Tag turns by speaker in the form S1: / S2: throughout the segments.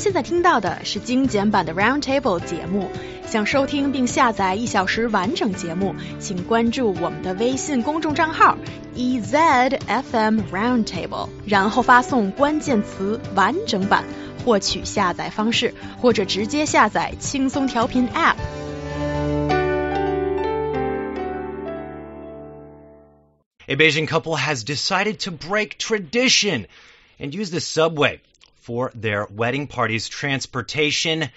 S1: 现在听到的是精简版的 Roundtable 节目。想收听并下载一小时完整节目，请关注我们的微信公众账号 EZFM Roundtable，然后发送关键词“完整版”获取下载方式，或者直接下载轻松调频
S2: App。A Beijing couple has decided to break tradition and use the subway for their wedding party's transportation.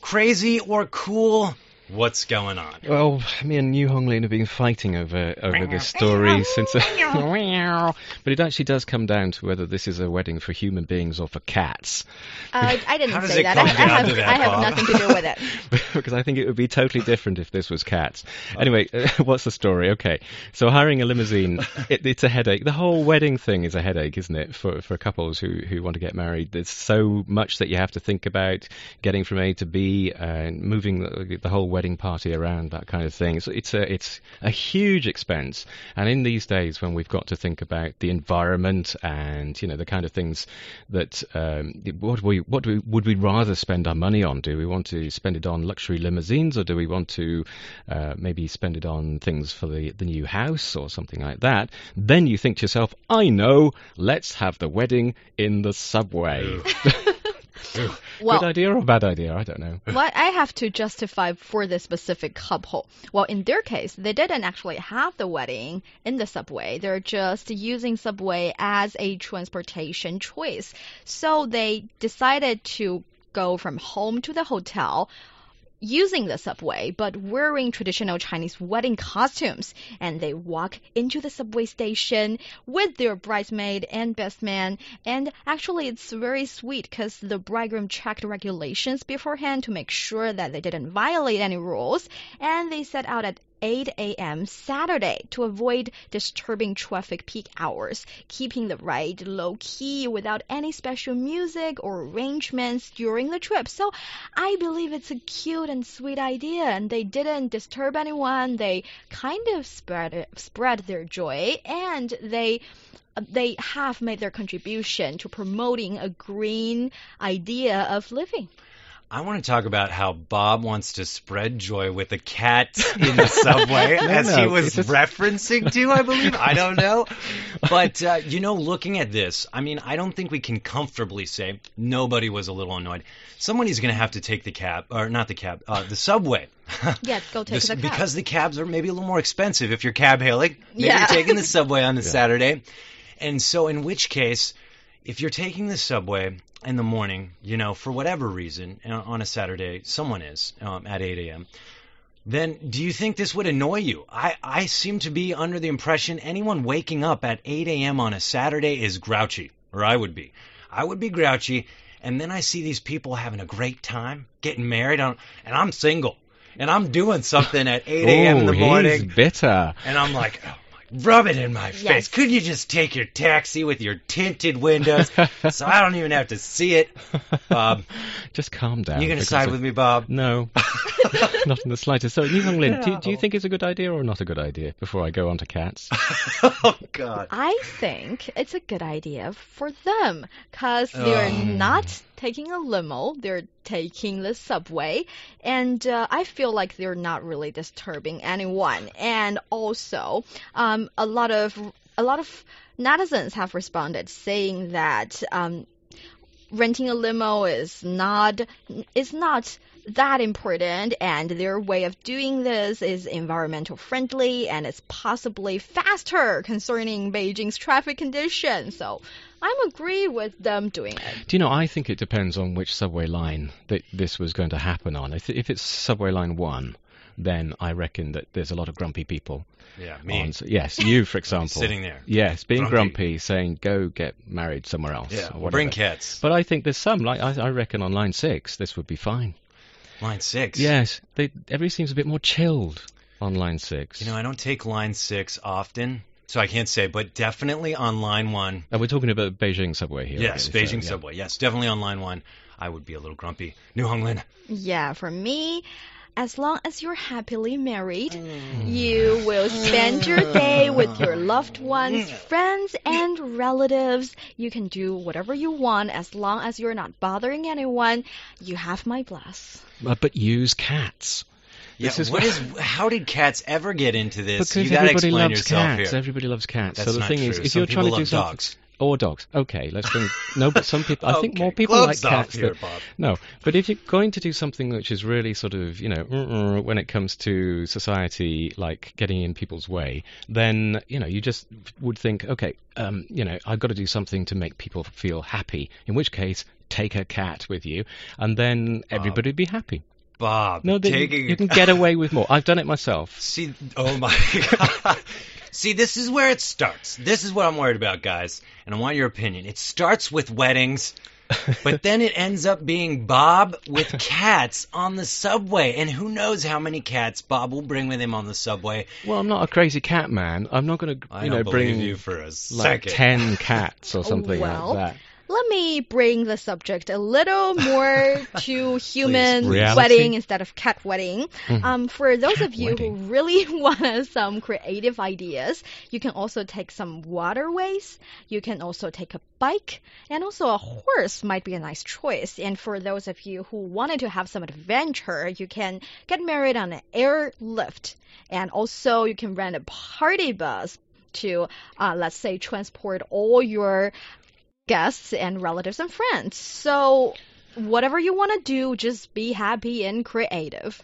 S2: Crazy or cool? What's going on?
S3: Well, me and New Honglin have been fighting over over this story since. but it actually does come down to whether this is a wedding for human beings or for cats.
S4: Uh, I didn't
S2: How does
S4: say
S2: it
S4: that.
S2: come
S4: I, I have,
S2: to that,
S4: I have
S2: Bob?
S4: nothing to do with it.
S3: because I think it would be totally different if this was cats. Anyway, what's the story? Okay, so hiring a limousine, it, it's a headache. The whole wedding thing is a headache, isn't it, for for couples who who want to get married? There's so much that you have to think about, getting from A to B, and moving the, the whole wedding party around, that kind of thing. So it's a it's a huge expense. And in these days, when we've got to think about the environment and you know the kind of things that um, what we what do we, would we rather spend our money on? Do we want to spend it on luxury limousines, or do we want to uh, maybe spend it on things for the the new house or something like that? Then you think to yourself, I know, let's have the wedding in the subway.
S4: Well,
S3: Good idea or bad idea? I don't know.
S4: what I have to justify for this specific couple. Well, in their case, they didn't actually have the wedding in the subway. They're just using subway as a transportation choice. So they decided to go from home to the hotel using the subway, but wearing traditional Chinese wedding costumes. And they walk into the subway station with their bridesmaid and best man. And actually, it's very sweet because the bridegroom checked regulations beforehand to make sure that they didn't violate any rules. And they set out at 8 a.m. Saturday to avoid disturbing traffic peak hours, keeping the ride low key without any special music or arrangements during the trip. So I believe it's a cute and sweet idea, and they didn't disturb anyone. They kind of spread spread their joy, and they they have made their contribution to promoting a green idea of living.
S2: I want to talk about how Bob wants to spread joy with a cat in the subway, as he was
S3: just-
S2: referencing to, I believe. I don't know. But, uh, you know, looking at this, I mean, I don't think we can comfortably say nobody was a little annoyed. Somebody's going to have to take the cab, or not the cab, uh, the subway.
S4: Yes, go take
S2: This-
S4: the cab.
S2: Because the cabs are maybe a little more expensive if you're cab hailing. Maybe
S4: Yeah.
S2: you're taking the subway on a Saturday. And so, in which case, if you're taking the subway in the morning, you know, for whatever reason, uh, on a Saturday, someone is um, at 8 a.m., then do you think this would annoy you? I, I seem to be under the impression anyone waking up at 8 a.m. on a Saturday is grouchy, or I would be. I would be grouchy, and then I see these people having a great time, getting married, on, and I'm single, and I'm doing something at 8 a.m. in the morning.
S3: he's bitter.
S2: And I'm like, oh rub it in my face.
S4: Yes.
S2: Could you just take your taxi with your tinted windows so I don't even have to see it? Bob, um,
S3: Just calm down.
S2: You're going to side
S3: of-
S2: with me, Bob?
S3: No, not in the slightest. So, Yu Honglin, do, do you think it's a good idea or not a good idea? Before I go on to cats,
S2: oh, God.
S4: I think it's a good idea for them because they're
S2: Oh.
S4: not taking a limo, they're taking the subway, and uh, I feel like they're not really disturbing anyone. And also, um, a lot of a lot of netizens have responded saying that um, renting a limo is not is not that important and their way of doing this is environmental friendly and it's possibly faster concerning Beijing's traffic conditions. So I'm agree with them doing it.
S3: do you know? I think it depends on which subway line that this was going to happen on. If, if it's subway line one, then I reckon that there's a lot of grumpy people.
S2: Yeah, me.
S3: s- yes, you, for example,
S2: Sitting there.
S3: Yes, being
S2: Grumpy.
S3: grumpy, saying go get married somewhere else.
S2: Yeah,
S3: or
S2: bring cats.
S3: But I think there's some, like I, I reckon on line six, this would be fine.
S2: Line six.
S3: Yes, they, everybody seems a bit more chilled on line six.
S2: You know, I don't take line six often, so I can't say, but definitely on line one.
S3: and we're talking about Beijing subway here.
S2: Yes,
S3: okay, so,
S2: Beijing
S3: yeah.
S2: subway. Yes, definitely on line one. I would be a little grumpy. New Honglin.
S4: Yeah, for me, as long as you're happily married, you will spend your day with your loved ones, friends, and relatives. You can do whatever you want as long as you're not bothering anyone. You have my bless.
S3: Uh, but use cats.
S2: Yeah,
S3: This is
S2: what
S3: wh-
S2: how did cats ever get into this?
S3: Because
S2: you gotta
S3: everybody
S2: explain
S3: loves
S2: yourself
S3: cats.
S2: here.
S3: Everybody loves cats.
S2: That's
S3: so the
S2: not
S3: thing
S2: true.
S3: is, if
S2: Some
S3: you're trying to
S2: people
S3: do
S2: love
S3: something,
S2: dogs.
S3: Or dogs, okay, let's bring. no, but some people. I think
S2: Okay,
S3: more people
S2: gloves
S3: like cats.
S2: here.
S3: No, but if you're going to do something which is really sort of, you know, when it comes to society, like getting in people's way, then you know you just would think, okay, um, you know, I've got to do something to make people feel happy. In which case, take a cat with you, and then everybody'd be happy.
S2: Bob,
S3: No, that you, you can get away with more. I've done it myself.
S2: See, oh my god. See, this is where it starts. This is what I'm worried about, guys, and I want your opinion. It starts with weddings, but then it ends up being Bob with cats on the subway, and who knows how many cats Bob will bring with him on the subway.
S3: Well, I'm not a crazy cat man. I'm not going to, you know, bring
S2: you for a
S3: like
S2: second.
S3: ten cats or oh, something
S4: well,
S3: like that.
S4: Let me bring the subject a little more to human
S3: please.
S4: Wedding instead of cat wedding.
S3: Mhm.
S4: Um, for those
S3: Cat
S4: of you
S3: wedding.
S4: who really want some creative ideas, you can also take some waterways. You can also take a bike, and also a horse might be a nice choice. And for those of you who wanted to have some adventure, you can get married on an airlift, and also you can rent a party bus to, uh, let's say, transport all your guests and relatives and friends. So, whatever you want to do, just be happy and creative.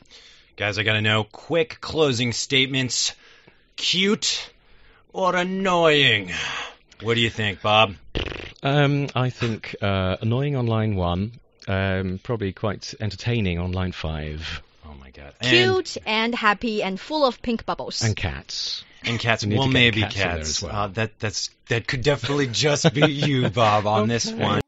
S2: Guys, I gotta know quick closing statements. Cute or annoying? What do you think, Bob?
S3: Um, I think uh, annoying on line one, um, probably quite entertaining on line five,
S2: Oh my god. And,
S4: Cute and happy and full of pink bubbles.
S3: and cats.
S2: And cats.
S3: We
S2: Well, maybe
S3: cats
S2: cats.
S3: well.
S2: Uh, that that's that could definitely just be you, Bob, on this one.